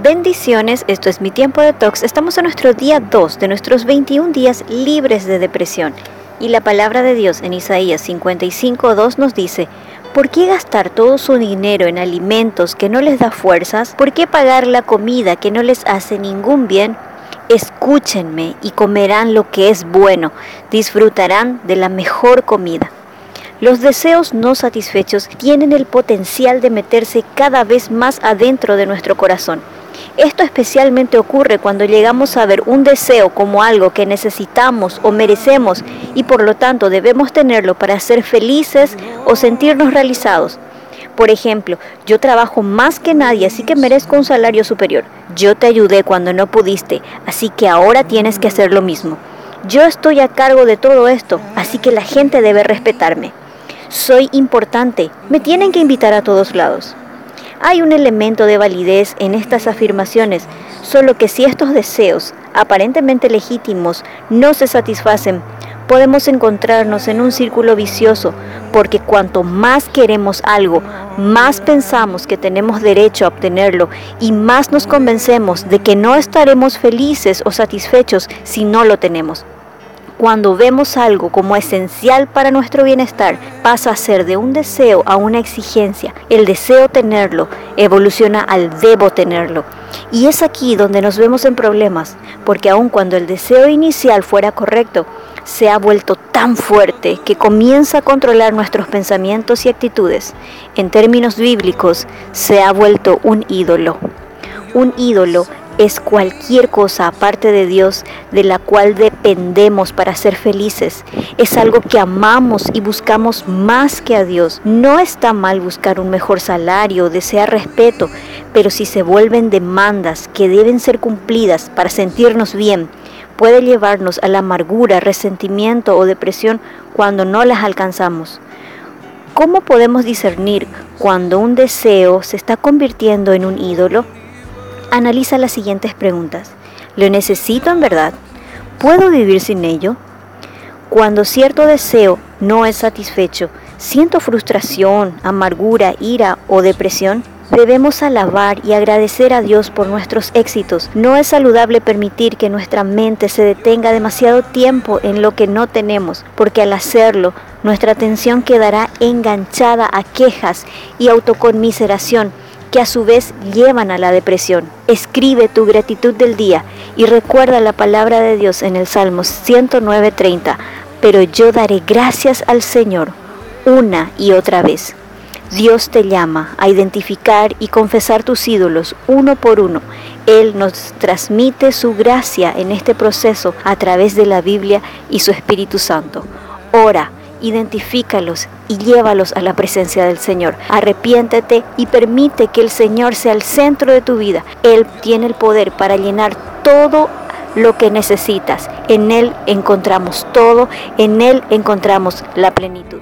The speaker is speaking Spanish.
Bendiciones, esto es mi tiempo de tox. Estamos en nuestro día 2 de nuestros 21 días libres de depresión. Y la palabra de Dios en Isaías 55.2 nos dice, ¿por qué gastar todo su dinero en alimentos que no les da fuerzas? ¿Por qué pagar la comida que no les hace ningún bien? Escúchenme y comerán lo que es bueno, disfrutarán de la mejor comida. Los deseos no satisfechos tienen el potencial de meterse cada vez más adentro de nuestro corazón esto especialmente ocurre cuando llegamos a ver un deseo como algo que necesitamos o merecemos y por lo tanto debemos tenerlo para ser felices o sentirnos realizados. Por ejemplo, yo trabajo más que nadie, así que merezco un salario superior. Yo te ayudé cuando no pudiste, así que ahora tienes que hacer lo mismo. Yo estoy a cargo de todo esto, así que la gente debe respetarme. Soy importante, me tienen que invitar a todos lados. Hay un elemento de validez en estas afirmaciones, solo que si estos deseos, aparentemente legítimos, no se satisfacen, podemos encontrarnos en un círculo vicioso, porque cuanto más queremos algo, más pensamos que tenemos derecho a obtenerlo y más nos convencemos de que no estaremos felices o satisfechos si no lo tenemos. Cuando vemos algo como esencial para nuestro bienestar, pasa a ser de un deseo a una exigencia. El deseo tenerlo evoluciona al debo tenerlo. Y es aquí donde nos vemos en problemas, porque aun cuando el deseo inicial fuera correcto, se ha vuelto tan fuerte que comienza a controlar nuestros pensamientos y actitudes. En términos bíblicos, se ha vuelto un ídolo. Un ídolo es cualquier cosa aparte de Dios de la cual dependemos para ser felices. Es algo que amamos y buscamos más que a Dios. No está mal buscar un mejor salario, desear respeto, pero si se vuelven demandas que deben ser cumplidas para sentirnos bien, puede llevarnos a la amargura, resentimiento o depresión cuando no las alcanzamos. ¿Cómo podemos discernir cuando un deseo se está convirtiendo en un ídolo? Analiza las siguientes preguntas. ¿Lo necesito en verdad? ¿Puedo vivir sin ello? Cuando cierto deseo no es satisfecho, siento frustración, amargura, ira o depresión, Debemos alabar y agradecer a Dios por nuestros éxitos. No es saludable permitir que nuestra mente se detenga demasiado tiempo en lo que no tenemos, porque al hacerlo, nuestra atención quedará enganchada a quejas y autoconmiseración que a su vez llevan a la depresión. Escribe tu gratitud del día y recuerda la palabra de Dios en el Salmo 109.30, pero yo daré gracias al Señor una y otra vez. Dios te llama a identificar y confesar tus ídolos uno por uno. Él nos transmite su gracia en este proceso a través de la Biblia y su Espíritu Santo. Ora identifícalos y llévalos a la presencia del Señor. Arrepiéntete y permite que el Señor sea el centro de tu vida. Él tiene el poder para llenar todo lo que necesitas. En Él encontramos todo, en Él encontramos la plenitud.